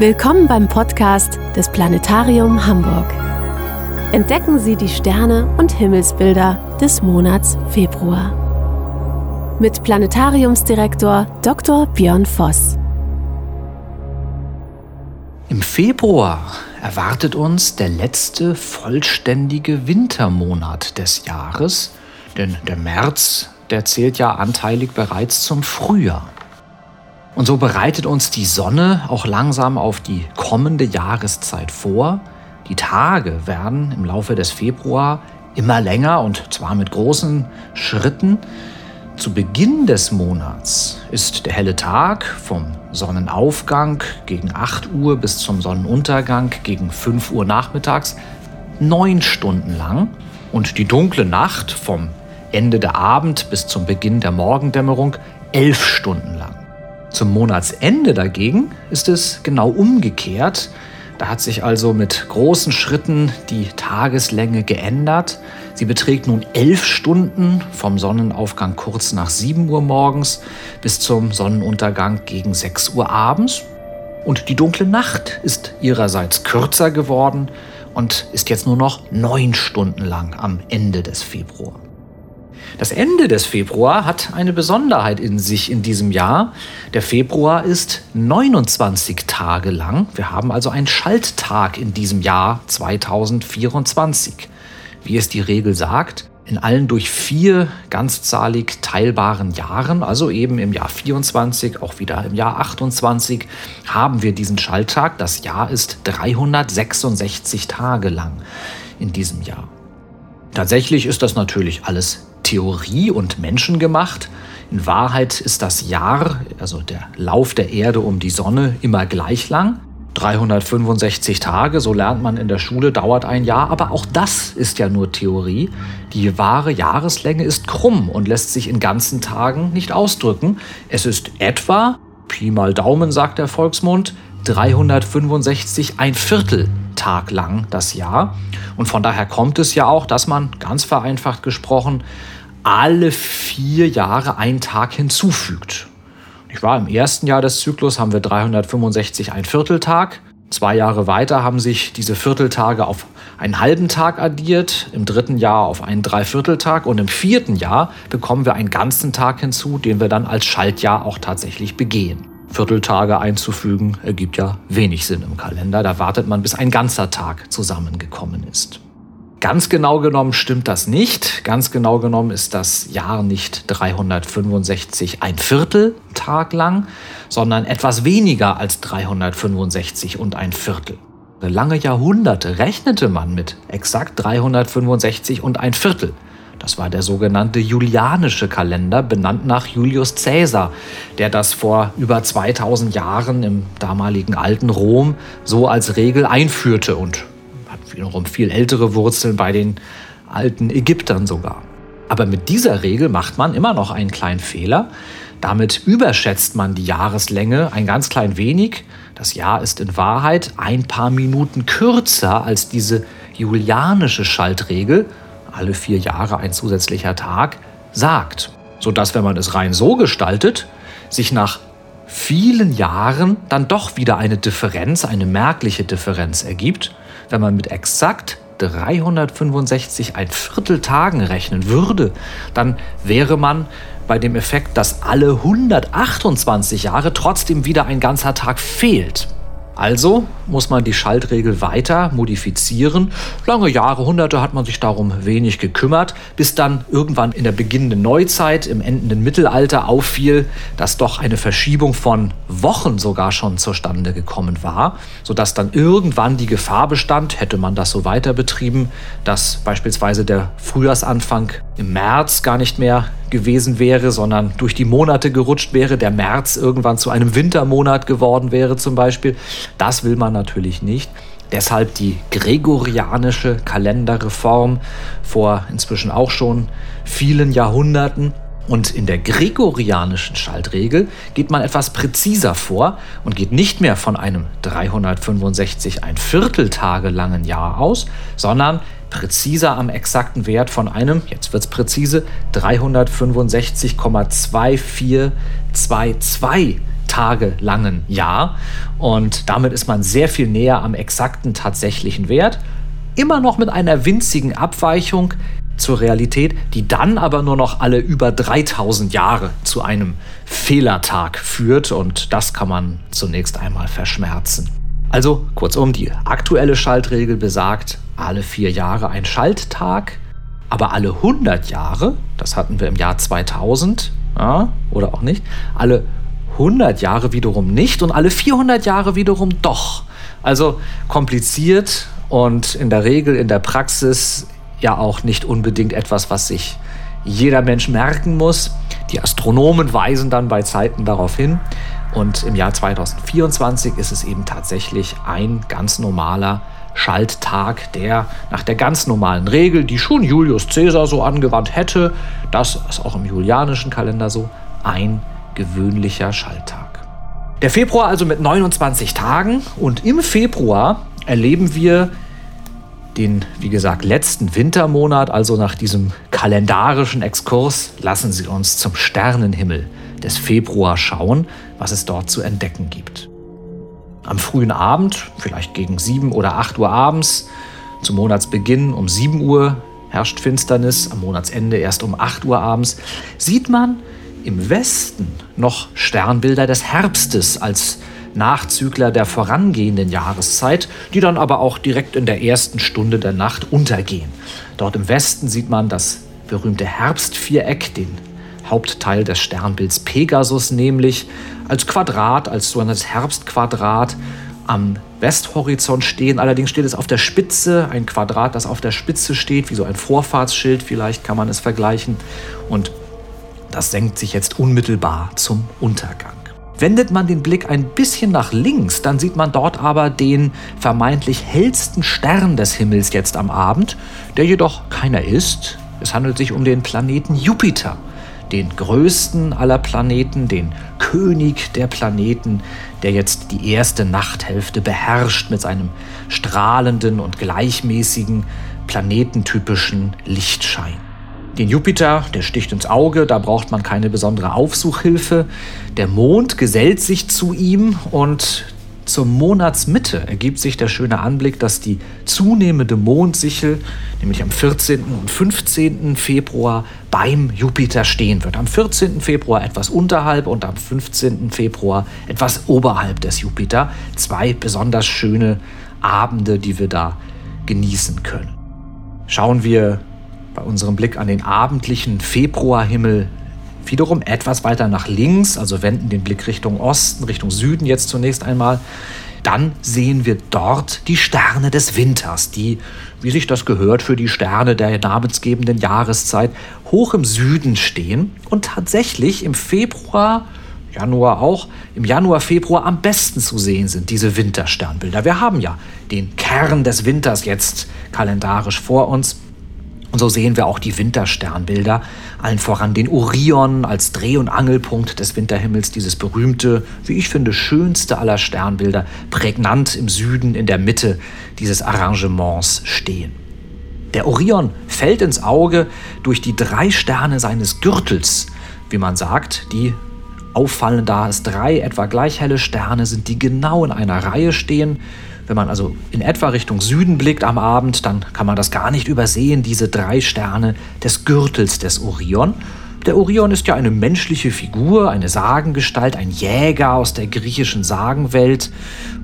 Willkommen beim Podcast des Planetarium Hamburg. Entdecken Sie die Sterne und Himmelsbilder des Monats Februar. Mit Planetariumsdirektor Dr. Björn Voss. Im Februar erwartet uns der letzte vollständige Wintermonat des Jahres, denn der März, der zählt ja anteilig bereits zum Frühjahr. Und so bereitet uns die Sonne auch langsam auf die kommende Jahreszeit vor. Die Tage werden im Laufe des Februar immer länger und zwar mit großen Schritten. Zu Beginn des Monats ist der helle Tag vom Sonnenaufgang gegen 8 Uhr bis zum Sonnenuntergang gegen 5 Uhr nachmittags neun Stunden lang und die dunkle Nacht vom Ende der Abend bis zum Beginn der Morgendämmerung elf Stunden lang. Zum Monatsende dagegen ist es genau umgekehrt. Da hat sich also mit großen Schritten die Tageslänge geändert. Sie beträgt nun elf Stunden vom Sonnenaufgang kurz nach 7 Uhr morgens bis zum Sonnenuntergang gegen 6 Uhr abends. Und die dunkle Nacht ist ihrerseits kürzer geworden und ist jetzt nur noch neun Stunden lang am Ende des Februar. Das Ende des Februar hat eine Besonderheit in sich in diesem Jahr. Der Februar ist 29 Tage lang. Wir haben also einen Schalttag in diesem Jahr 2024. Wie es die Regel sagt, in allen durch vier ganzzahlig teilbaren Jahren, also eben im Jahr 24, auch wieder im Jahr 28, haben wir diesen Schalttag. Das Jahr ist 366 Tage lang in diesem Jahr. Tatsächlich ist das natürlich alles Theorie und menschengemacht. In Wahrheit ist das Jahr, also der Lauf der Erde um die Sonne, immer gleich lang. 365 Tage, so lernt man in der Schule, dauert ein Jahr, aber auch das ist ja nur Theorie. Die wahre Jahreslänge ist krumm und lässt sich in ganzen Tagen nicht ausdrücken. Es ist etwa, Pi mal Daumen sagt der Volksmund, 365 ein Viertel Tag lang das Jahr. Und von daher kommt es ja auch, dass man, ganz vereinfacht gesprochen, alle vier Jahre einen Tag hinzufügt. Ich war im ersten Jahr des Zyklus haben wir 365 ein Vierteltag. Zwei Jahre weiter haben sich diese Vierteltage auf einen halben Tag addiert, im dritten Jahr auf einen Dreivierteltag und im vierten Jahr bekommen wir einen ganzen Tag hinzu, den wir dann als Schaltjahr auch tatsächlich begehen. Vierteltage einzufügen ergibt ja wenig Sinn im Kalender. Da wartet man, bis ein ganzer Tag zusammengekommen ist. Ganz genau genommen stimmt das nicht. Ganz genau genommen ist das Jahr nicht 365 ein Viertel Tag lang, sondern etwas weniger als 365 und ein Viertel. Lange Jahrhunderte rechnete man mit exakt 365 und ein Viertel. Das war der sogenannte Julianische Kalender, benannt nach Julius Caesar, der das vor über 2000 Jahren im damaligen alten Rom so als Regel einführte und wiederum viel ältere Wurzeln bei den alten Ägyptern sogar. Aber mit dieser Regel macht man immer noch einen kleinen Fehler. Damit überschätzt man die Jahreslänge ein ganz klein wenig. Das Jahr ist in Wahrheit ein paar Minuten kürzer als diese julianische Schaltregel, alle vier Jahre ein zusätzlicher Tag, sagt. Sodass, wenn man es rein so gestaltet, sich nach vielen Jahren dann doch wieder eine Differenz, eine merkliche Differenz ergibt. Wenn man mit exakt 365 ein Viertel Tagen rechnen würde, dann wäre man bei dem Effekt, dass alle 128 Jahre trotzdem wieder ein ganzer Tag fehlt. Also muss man die Schaltregel weiter modifizieren. Lange Jahre, Hunderte hat man sich darum wenig gekümmert, bis dann irgendwann in der beginnenden Neuzeit, im endenden Mittelalter auffiel, dass doch eine Verschiebung von Wochen sogar schon zustande gekommen war, sodass dann irgendwann die Gefahr bestand, hätte man das so weiter betrieben, dass beispielsweise der Frühjahrsanfang im März gar nicht mehr gewesen wäre, sondern durch die Monate gerutscht wäre, der März irgendwann zu einem Wintermonat geworden wäre zum Beispiel. Das will man natürlich nicht. Deshalb die gregorianische Kalenderreform vor inzwischen auch schon vielen Jahrhunderten. Und in der gregorianischen Schaltregel geht man etwas präziser vor und geht nicht mehr von einem 365 ein Vierteltage langen Jahr aus, sondern präziser am exakten Wert von einem, jetzt wird es präzise, 365,2422 Tage langen Jahr. Und damit ist man sehr viel näher am exakten tatsächlichen Wert. Immer noch mit einer winzigen Abweichung zur Realität, die dann aber nur noch alle über 3000 Jahre zu einem Fehlertag führt. Und das kann man zunächst einmal verschmerzen. Also kurzum, die aktuelle Schaltregel besagt, alle vier Jahre ein Schalttag, aber alle 100 Jahre, das hatten wir im Jahr 2000, ja, oder auch nicht, alle 100 Jahre wiederum nicht und alle 400 Jahre wiederum doch. Also kompliziert und in der Regel in der Praxis ja auch nicht unbedingt etwas, was sich jeder Mensch merken muss. Die Astronomen weisen dann bei Zeiten darauf hin. Und im Jahr 2024 ist es eben tatsächlich ein ganz normaler Schalttag, der nach der ganz normalen Regel, die schon Julius Caesar so angewandt hätte, das ist auch im julianischen Kalender so, ein gewöhnlicher Schalttag. Der Februar also mit 29 Tagen und im Februar erleben wir den, wie gesagt, letzten Wintermonat, also nach diesem kalendarischen Exkurs, lassen Sie uns zum Sternenhimmel des Februar schauen, was es dort zu entdecken gibt. Am frühen Abend, vielleicht gegen 7 oder 8 Uhr abends, zum Monatsbeginn um 7 Uhr herrscht Finsternis, am Monatsende erst um 8 Uhr abends, sieht man im Westen noch Sternbilder des Herbstes als Nachzügler der vorangehenden Jahreszeit, die dann aber auch direkt in der ersten Stunde der Nacht untergehen. Dort im Westen sieht man das berühmte Herbstviereck, den Hauptteil des Sternbilds Pegasus nämlich, als Quadrat, als so ein Herbstquadrat am Westhorizont stehen. Allerdings steht es auf der Spitze, ein Quadrat, das auf der Spitze steht, wie so ein Vorfahrtsschild, vielleicht kann man es vergleichen. Und das senkt sich jetzt unmittelbar zum Untergang. Wendet man den Blick ein bisschen nach links, dann sieht man dort aber den vermeintlich hellsten Stern des Himmels jetzt am Abend, der jedoch keiner ist. Es handelt sich um den Planeten Jupiter den größten aller Planeten, den König der Planeten, der jetzt die erste Nachthälfte beherrscht mit seinem strahlenden und gleichmäßigen, planetentypischen Lichtschein. Den Jupiter, der sticht ins Auge, da braucht man keine besondere Aufsuchhilfe. Der Mond gesellt sich zu ihm und zur Monatsmitte ergibt sich der schöne Anblick, dass die zunehmende Mondsichel, nämlich am 14. und 15. Februar, beim Jupiter stehen wird. Am 14. Februar etwas unterhalb und am 15. Februar etwas oberhalb des Jupiter. Zwei besonders schöne Abende, die wir da genießen können. Schauen wir bei unserem Blick an den abendlichen Februarhimmel wiederum etwas weiter nach links, also wenden den Blick Richtung Osten, Richtung Süden jetzt zunächst einmal, dann sehen wir dort die Sterne des Winters, die, wie sich das gehört, für die Sterne der namensgebenden Jahreszeit hoch im Süden stehen und tatsächlich im Februar, Januar auch, im Januar, Februar am besten zu sehen sind, diese Wintersternbilder. Wir haben ja den Kern des Winters jetzt kalendarisch vor uns. Und so sehen wir auch die Wintersternbilder, allen voran den Orion als Dreh- und Angelpunkt des Winterhimmels, dieses berühmte, wie ich finde, schönste aller Sternbilder, prägnant im Süden in der Mitte dieses Arrangements stehen. Der Orion fällt ins Auge durch die drei Sterne seines Gürtels, wie man sagt, die auffallen, da es drei etwa gleich helle Sterne sind, die genau in einer Reihe stehen wenn man also in etwa Richtung Süden blickt am Abend, dann kann man das gar nicht übersehen, diese drei Sterne des Gürtels des Orion. Der Orion ist ja eine menschliche Figur, eine Sagengestalt, ein Jäger aus der griechischen Sagenwelt.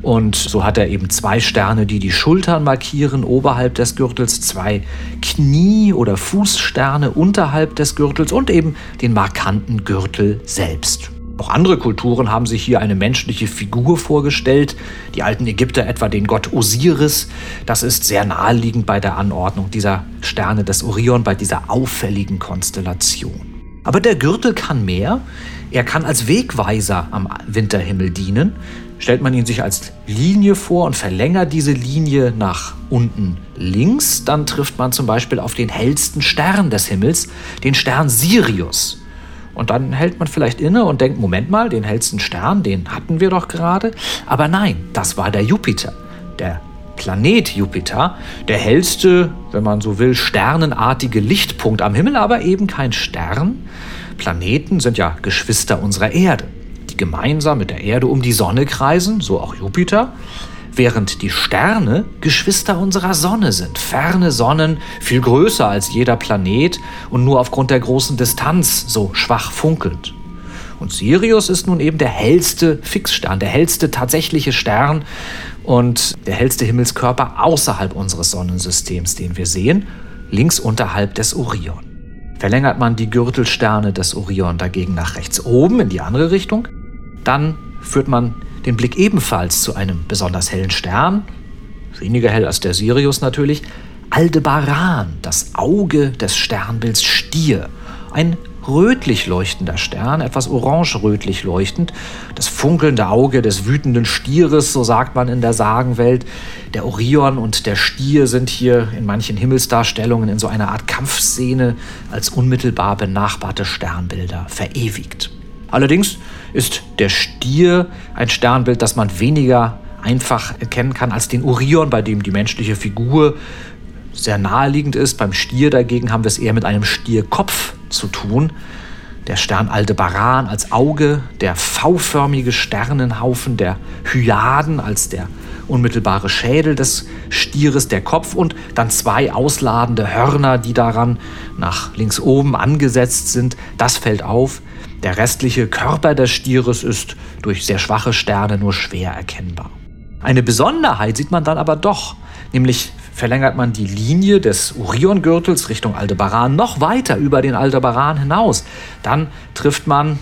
Und so hat er eben zwei Sterne, die die Schultern markieren oberhalb des Gürtels, zwei Knie- oder Fußsterne unterhalb des Gürtels und eben den markanten Gürtel selbst. Auch andere Kulturen haben sich hier eine menschliche Figur vorgestellt. Die alten Ägypter etwa den Gott Osiris. Das ist sehr naheliegend bei der Anordnung dieser Sterne des Orion, bei dieser auffälligen Konstellation. Aber der Gürtel kann mehr. Er kann als Wegweiser am Winterhimmel dienen. Stellt man ihn sich als Linie vor und verlängert diese Linie nach unten links, dann trifft man zum Beispiel auf den hellsten Stern des Himmels, den Stern Sirius. Und dann hält man vielleicht inne und denkt, Moment mal, den hellsten Stern, den hatten wir doch gerade. Aber nein, das war der Jupiter, der Planet Jupiter, der hellste, wenn man so will, sternenartige Lichtpunkt am Himmel, aber eben kein Stern. Planeten sind ja Geschwister unserer Erde. die gemeinsam mit der Erde um die Sonne kreisen, so auch Jupiter, während die Sterne Geschwister unserer Sonne sind, ferne Sonnen, viel größer als jeder Planet und nur aufgrund der großen Distanz so schwach funkelnd. Und Sirius ist nun eben der hellste Fixstern, der hellste tatsächliche Stern und der hellste Himmelskörper außerhalb unseres Sonnensystems, den wir sehen, links unterhalb des Orion. Verlängert man die Gürtelsterne des Orion dagegen nach rechts oben in die andere Richtung, dann führt man den Blick ebenfalls zu einem besonders hellen Stern, weniger hell als der Sirius natürlich, Aldebaran, das Auge des Sternbilds Stier, ein rötlich leuchtender Stern, etwas orange-rötlich leuchtend, das funkelnde Auge des wütenden Stieres, so sagt man in der Sagenwelt. Der Orion und der Stier sind hier in manchen Himmelsdarstellungen in so einer Art Kampfszene als unmittelbar benachbarte Sternbilder verewigt. Allerdings ist der Stier ein Sternbild, das man weniger einfach erkennen kann als den Orion, bei dem die menschliche Figur sehr naheliegend ist. Beim Stier dagegen haben wir es eher mit einem Stierkopf zu tun. Der Stern Aldebaran als Auge, der V-förmige Sternenhaufen der Hyaden als der unmittelbare Schädel des Stieres, der Kopf und dann zwei ausladende Hörner, die daran nach links oben angesetzt sind. Das fällt auf. Der restliche Körper des Stieres ist durch sehr schwache Sterne nur schwer erkennbar. Eine Besonderheit sieht man dann aber doch, nämlich verlängert man die Linie des Oriongürtels Richtung Aldebaran noch weiter über den Aldebaran hinaus. Dann trifft man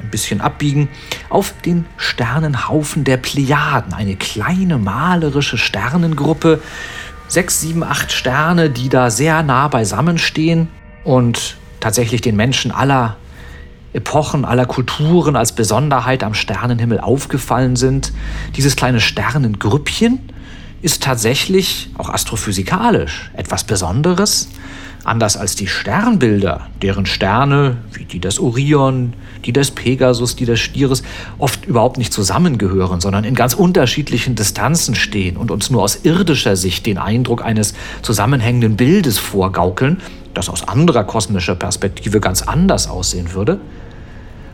ein bisschen Abbiegen auf den Sternenhaufen der Plejaden, eine kleine malerische Sternengruppe, sechs, sieben, acht Sterne, die da sehr nah beisammen stehen und tatsächlich den Menschen aller Epochen, aller Kulturen als Besonderheit am Sternenhimmel aufgefallen sind. Dieses kleine Sternengrüppchen ist tatsächlich auch astrophysikalisch etwas Besonderes. Anders als die Sternbilder, deren Sterne, wie die des Orion, die des Pegasus, die des Stieres, oft überhaupt nicht zusammengehören, sondern in ganz unterschiedlichen Distanzen stehen und uns nur aus irdischer Sicht den Eindruck eines zusammenhängenden Bildes vorgaukeln, das aus anderer kosmischer Perspektive ganz anders aussehen würde,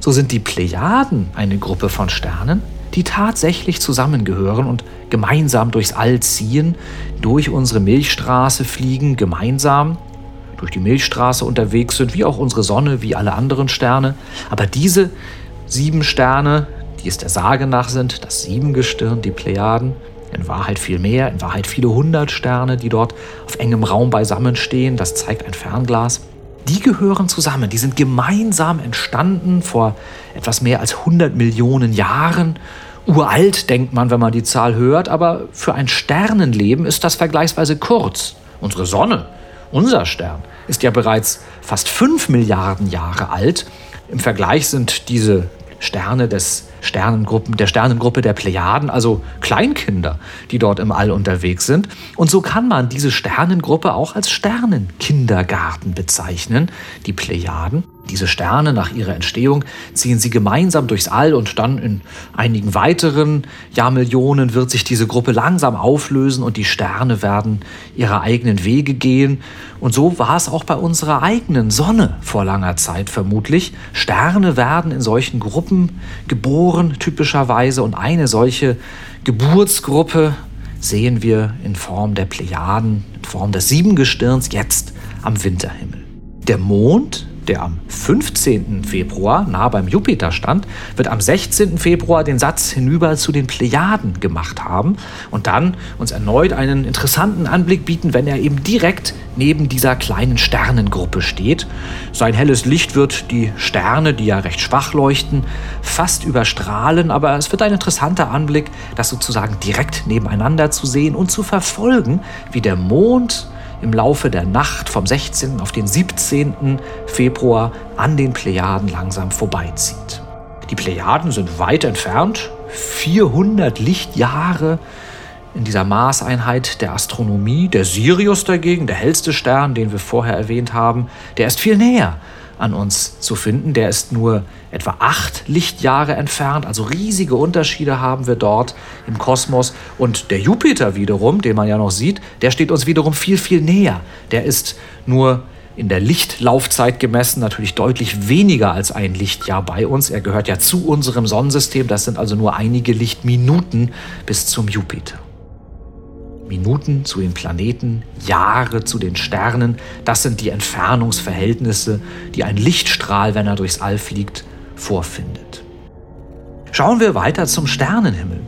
so sind die Plejaden eine Gruppe von Sternen, die tatsächlich zusammengehören und gemeinsam durchs All ziehen, durch unsere Milchstraße fliegen, gemeinsam durch die Milchstraße unterwegs sind, wie auch unsere Sonne, wie alle anderen Sterne. Aber diese sieben Sterne, die es der Sage nach sind, das Siebengestirn, die Plejaden, in Wahrheit viel mehr, in Wahrheit viele hundert Sterne, die dort auf engem Raum beisammen stehen, das zeigt ein Fernglas. Die gehören zusammen, die sind gemeinsam entstanden vor etwas mehr als 100 Millionen Jahren. Uralt denkt man, wenn man die Zahl hört, aber für ein Sternenleben ist das vergleichsweise kurz. Unsere Sonne, unser Stern, ist ja bereits fast 5 Milliarden Jahre alt. Im Vergleich sind diese Sterne des Sternengruppen, der Sternengruppe der Plejaden, also Kleinkinder, die dort im All unterwegs sind. Und so kann man diese Sternengruppe auch als Sternenkindergarten bezeichnen, die Plejaden. Diese Sterne nach ihrer Entstehung ziehen sie gemeinsam durchs All und dann in einigen weiteren Jahrmillionen wird sich diese Gruppe langsam auflösen und die Sterne werden ihre eigenen Wege gehen. Und so war es auch bei unserer eigenen Sonne vor langer Zeit vermutlich. Sterne werden in solchen Gruppen geboren typischerweise und eine solche Geburtsgruppe sehen wir in Form der Plejaden, in Form des Siebengestirns jetzt am Winterhimmel. Der Mond der am 15. Februar nah beim Jupiter stand, wird am 16. Februar den Satz hinüber zu den Plejaden gemacht haben und dann uns erneut einen interessanten Anblick bieten, wenn er eben direkt neben dieser kleinen Sternengruppe steht. Sein helles Licht wird die Sterne, die ja recht schwach leuchten, fast überstrahlen, aber es wird ein interessanter Anblick, das sozusagen direkt nebeneinander zu sehen und zu verfolgen, wie der Mond im Laufe der Nacht vom 16. auf den 17. Februar an den Plejaden langsam vorbeizieht. Die Plejaden sind weit entfernt, 400 Lichtjahre in dieser Maßeinheit der Astronomie. Der Sirius dagegen, der hellste Stern, den wir vorher erwähnt haben, der ist viel näher an uns zu finden. Der ist nur etwa acht Lichtjahre entfernt, also riesige Unterschiede haben wir dort im Kosmos. Und der Jupiter wiederum, den man ja noch sieht, der steht uns wiederum viel, viel näher. Der ist nur in der Lichtlaufzeit gemessen natürlich deutlich weniger als ein Lichtjahr bei uns. Er gehört ja zu unserem Sonnensystem. Das sind also nur einige Lichtminuten bis zum Jupiter. Minuten zu den Planeten, Jahre zu den Sternen, das sind die Entfernungsverhältnisse, die ein Lichtstrahl, wenn er durchs All fliegt, vorfindet. Schauen wir weiter zum Sternenhimmel.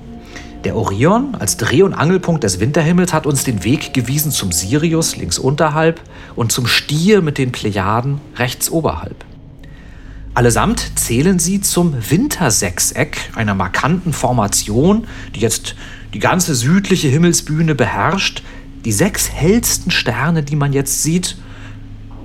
Der Orion als Dreh- und Angelpunkt des Winterhimmels hat uns den Weg gewiesen zum Sirius links unterhalb und zum Stier mit den Plejaden rechts oberhalb. Allesamt zählen sie zum Wintersechseck, einer markanten Formation, die jetzt die ganze südliche Himmelsbühne beherrscht. Die sechs hellsten Sterne, die man jetzt sieht,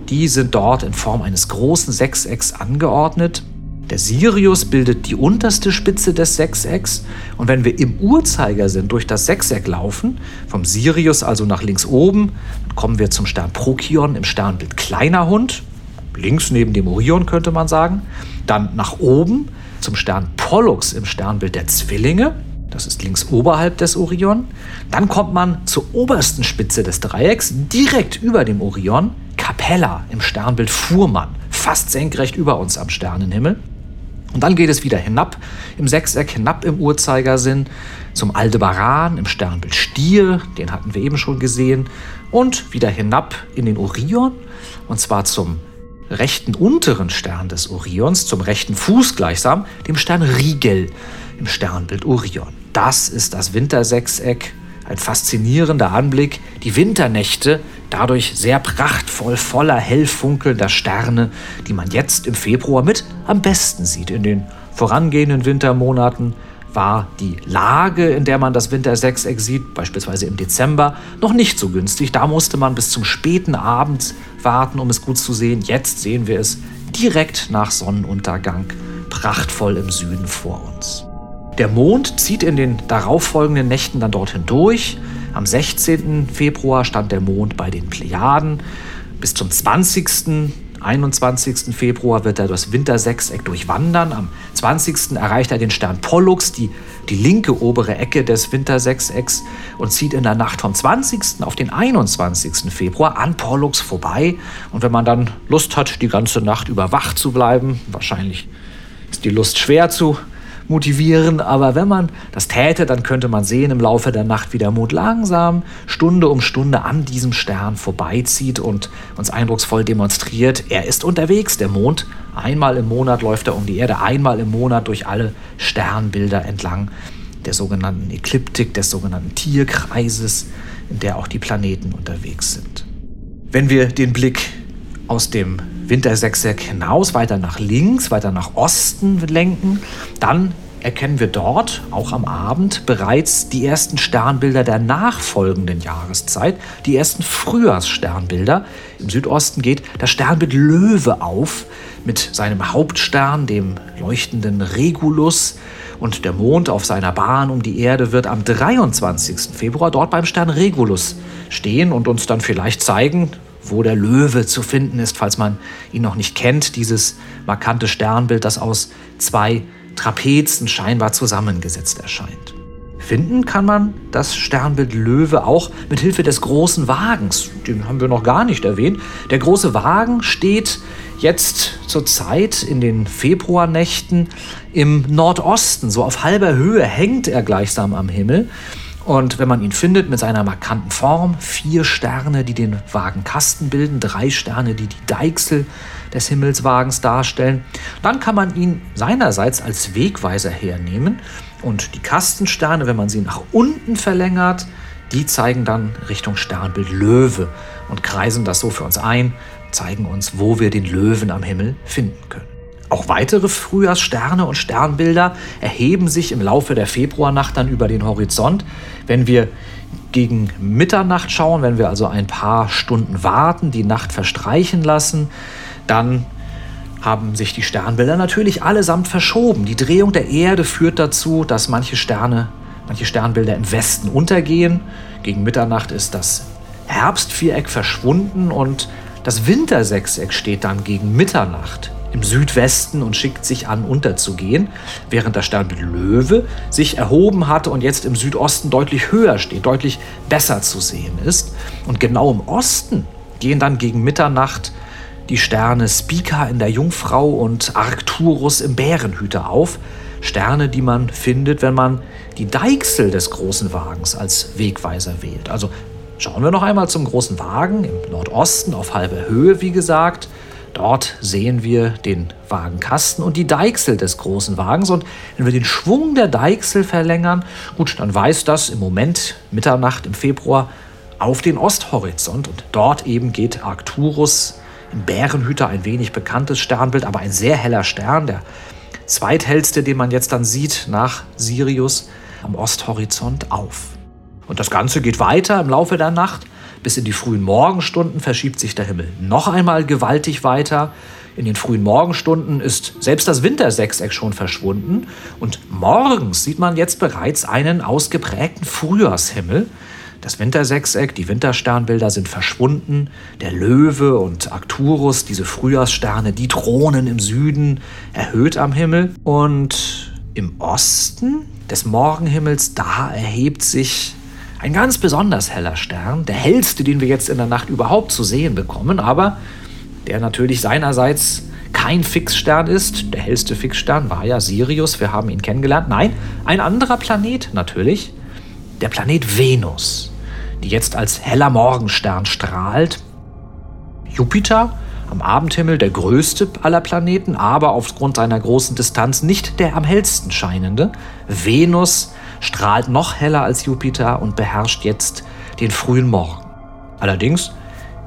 die sind dort in Form eines großen Sechsecks angeordnet. Der Sirius bildet die unterste Spitze des Sechsecks und wenn wir im Uhrzeigersinn durch das Sechseck laufen, vom Sirius also nach links oben, dann kommen wir zum Stern Prokion im Sternbild Kleiner Hund, links neben dem Orion könnte man sagen, dann nach oben zum Stern Pollux im Sternbild der Zwillinge, das ist links oberhalb des Orion, dann kommt man zur obersten Spitze des Dreiecks, direkt über dem Orion, Capella im Sternbild Fuhrmann, fast senkrecht über uns am Sternenhimmel. Und dann geht es wieder hinab im Sechseck, hinab im Uhrzeigersinn zum Aldebaran im Sternbild Stier, den hatten wir eben schon gesehen, und wieder hinab in den Orion, und zwar zum rechten unteren Stern des Orions, zum rechten Fuß gleichsam, dem Stern Rigel im Sternbild Orion. Das ist das Wintersechseck ein faszinierender Anblick. Die Winternächte, dadurch sehr prachtvoll, voller hell funkelnder Sterne, die man jetzt im Februar mit am besten sieht. In den vorangehenden Wintermonaten war die Lage, in der man das Wintersechseck sieht, beispielsweise im Dezember, noch nicht so günstig. Da musste man bis zum späten Abend warten, um es gut zu sehen. Jetzt sehen wir es direkt nach Sonnenuntergang prachtvoll im Süden vor uns. Der Mond zieht in den darauffolgenden Nächten dann dorthin durch. Am 16. Februar stand der Mond bei den Plejaden. Bis zum 20. 21. Februar wird er das Wintersechseck durchwandern. Am 20. erreicht er den Stern Pollux, die, die linke obere Ecke des Wintersechsecks, und zieht in der Nacht vom 20. auf den 21. Februar an Pollux vorbei. Und wenn man dann Lust hat, die ganze Nacht über wach zu bleiben, wahrscheinlich ist die Lust schwer zu motivieren. Aber wenn man das täte, dann könnte man sehen im Laufe der Nacht, wie der Mond langsam Stunde um Stunde an diesem Stern vorbeizieht und uns eindrucksvoll demonstriert, er ist unterwegs, der Mond. Einmal im Monat läuft er um die Erde, einmal im Monat durch alle Sternbilder entlang der sogenannten Ekliptik, des sogenannten Tierkreises, in der auch die Planeten unterwegs sind. Wenn wir den Blick aus dem Wintersechseck hinaus, weiter nach links, weiter nach Osten lenken, dann erkennen wir dort, auch am Abend, bereits die ersten Sternbilder der nachfolgenden Jahreszeit, die ersten Frühjahrssternbilder. Im Südosten geht das Sternbild Löwe auf mit seinem Hauptstern, dem leuchtenden Regulus. Und der Mond auf seiner Bahn um die Erde wird am 23. Februar dort beim Stern Regulus stehen und uns dann vielleicht zeigen, wo der Löwe zu finden ist, falls man ihn noch nicht kennt. Dieses markante Sternbild, das aus zwei Trapezen scheinbar zusammengesetzt erscheint. Finden kann man das Sternbild Löwe auch mit Hilfe des großen Wagens. Den haben wir noch gar nicht erwähnt. Der große Wagen steht jetzt zur Zeit in den Februarnächten im Nordosten, so auf halber Höhe hängt er gleichsam am Himmel. Und wenn man ihn findet mit seiner markanten Form, vier Sterne, die den Wagenkasten bilden, drei Sterne, die die Deichsel des Himmelswagens darstellen, dann kann man ihn seinerseits als Wegweiser hernehmen. Und die Kastensterne, wenn man sie nach unten verlängert, die zeigen dann Richtung Sternbild Löwe und kreisen das so für uns ein, zeigen uns, wo wir den Löwen am Himmel finden können. Auch weitere Frühjahrssterne und Sternbilder erheben sich im Laufe der Februarnacht dann über den Horizont. Wenn wir gegen Mitternacht schauen, wenn wir also ein paar Stunden warten, die Nacht verstreichen lassen, dann haben sich die Sternbilder natürlich allesamt verschoben. Die Drehung der Erde führt dazu, dass manche Sterne, manche Sternbilder im Westen untergehen. Gegen Mitternacht ist das Herbstviereck verschwunden und das Wintersechseck steht dann gegen Mitternacht im Südwesten und schickt sich an, unterzugehen, während das Sternbild Löwe sich erhoben hatte und jetzt im Südosten deutlich höher steht, deutlich besser zu sehen ist. Und genau im Osten gehen dann gegen Mitternacht die Sterne Spica in der Jungfrau und Arcturus im Bärenhüter auf. Sterne, die man findet, wenn man die Deichsel des großen Wagens als Wegweiser wählt. Also schauen wir noch einmal zum großen Wagen im Nordosten auf halber Höhe, wie gesagt. Dort sehen wir den Wagenkasten und die Deichsel des großen Wagens. Und wenn wir den Schwung der Deichsel verlängern, gut, dann weist das im Moment Mitternacht im Februar auf den Osthorizont. Und dort eben geht Arcturus im Bärenhüter, ein wenig bekanntes Sternbild, aber ein sehr heller Stern, der zweithellste, den man jetzt dann sieht nach Sirius am Osthorizont auf. Und das Ganze geht weiter im Laufe der Nacht. Bis in die frühen Morgenstunden verschiebt sich der Himmel noch einmal gewaltig weiter. In den frühen Morgenstunden ist selbst das Wintersechseck schon verschwunden und morgens sieht man jetzt bereits einen ausgeprägten Frühjahrshimmel. Das Wintersechseck, die Wintersternbilder sind verschwunden. Der Löwe und Arcturus, diese Frühjahrssterne, die thronen im Süden, erhöht am Himmel. Und im Osten des Morgenhimmels, da erhebt sich ein ganz besonders heller Stern, der hellste, den wir jetzt in der Nacht überhaupt zu sehen bekommen, aber der natürlich seinerseits kein Fixstern ist. Der hellste Fixstern war ja Sirius, wir haben ihn kennengelernt. Nein, ein anderer Planet natürlich, der Planet Venus, die jetzt als heller Morgenstern strahlt. Jupiter am Abendhimmel der größte aller Planeten, aber aufgrund seiner großen Distanz nicht der am hellsten scheinende. Venus strahlt noch heller als Jupiter und beherrscht jetzt den frühen Morgen. Allerdings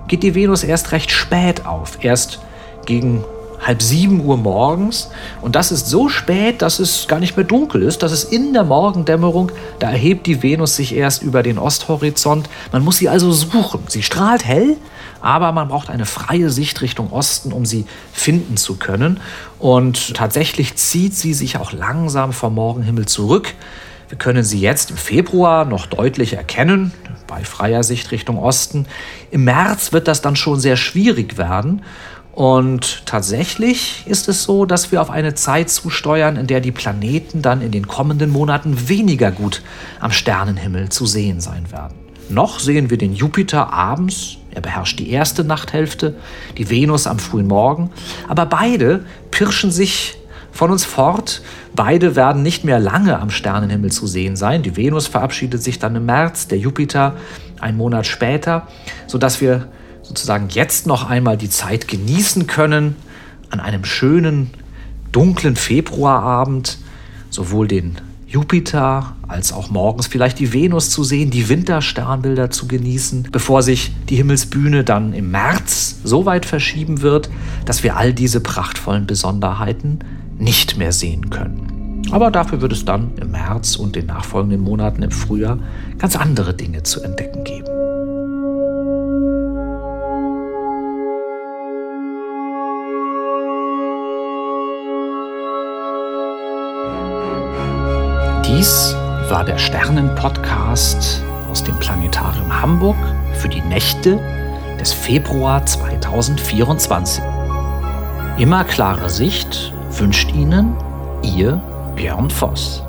geht die Venus erst recht spät auf, erst gegen halb sieben Uhr morgens. Und das ist so spät, dass es gar nicht mehr dunkel ist. Das ist in der Morgendämmerung. Da erhebt die Venus sich erst über den Osthorizont. Man muss sie also suchen. Sie strahlt hell, aber man braucht eine freie Sicht Richtung Osten, um sie finden zu können. Und tatsächlich zieht sie sich auch langsam vom Morgenhimmel zurück. Wir können sie jetzt im Februar noch deutlich erkennen, bei freier Sicht Richtung Osten. Im März wird das dann schon sehr schwierig werden. Und tatsächlich ist es so, dass wir auf eine Zeit zusteuern, in der die Planeten dann in den kommenden Monaten weniger gut am Sternenhimmel zu sehen sein werden. Noch sehen wir den Jupiter abends, er beherrscht die erste Nachthälfte, die Venus am frühen Morgen, aber beide pirschen sich von uns fort. Beide werden nicht mehr lange am Sternenhimmel zu sehen sein. Die Venus verabschiedet sich dann im März, der Jupiter einen Monat später, sodass wir sozusagen jetzt noch einmal die Zeit genießen können, an einem schönen, dunklen Februarabend sowohl den Jupiter als auch morgens vielleicht die Venus zu sehen, die Wintersternbilder zu genießen, bevor sich die Himmelsbühne dann im März so weit verschieben wird, dass wir all diese prachtvollen Besonderheiten nicht mehr sehen können. Aber dafür wird es dann im März und den nachfolgenden Monaten im Frühjahr ganz andere Dinge zu entdecken geben. Dies war der Sternen-Podcast aus dem Planetarium Hamburg für die Nächte des Februar 2024. Immer klare Sicht wünscht Ihnen Ihr Björn Voss.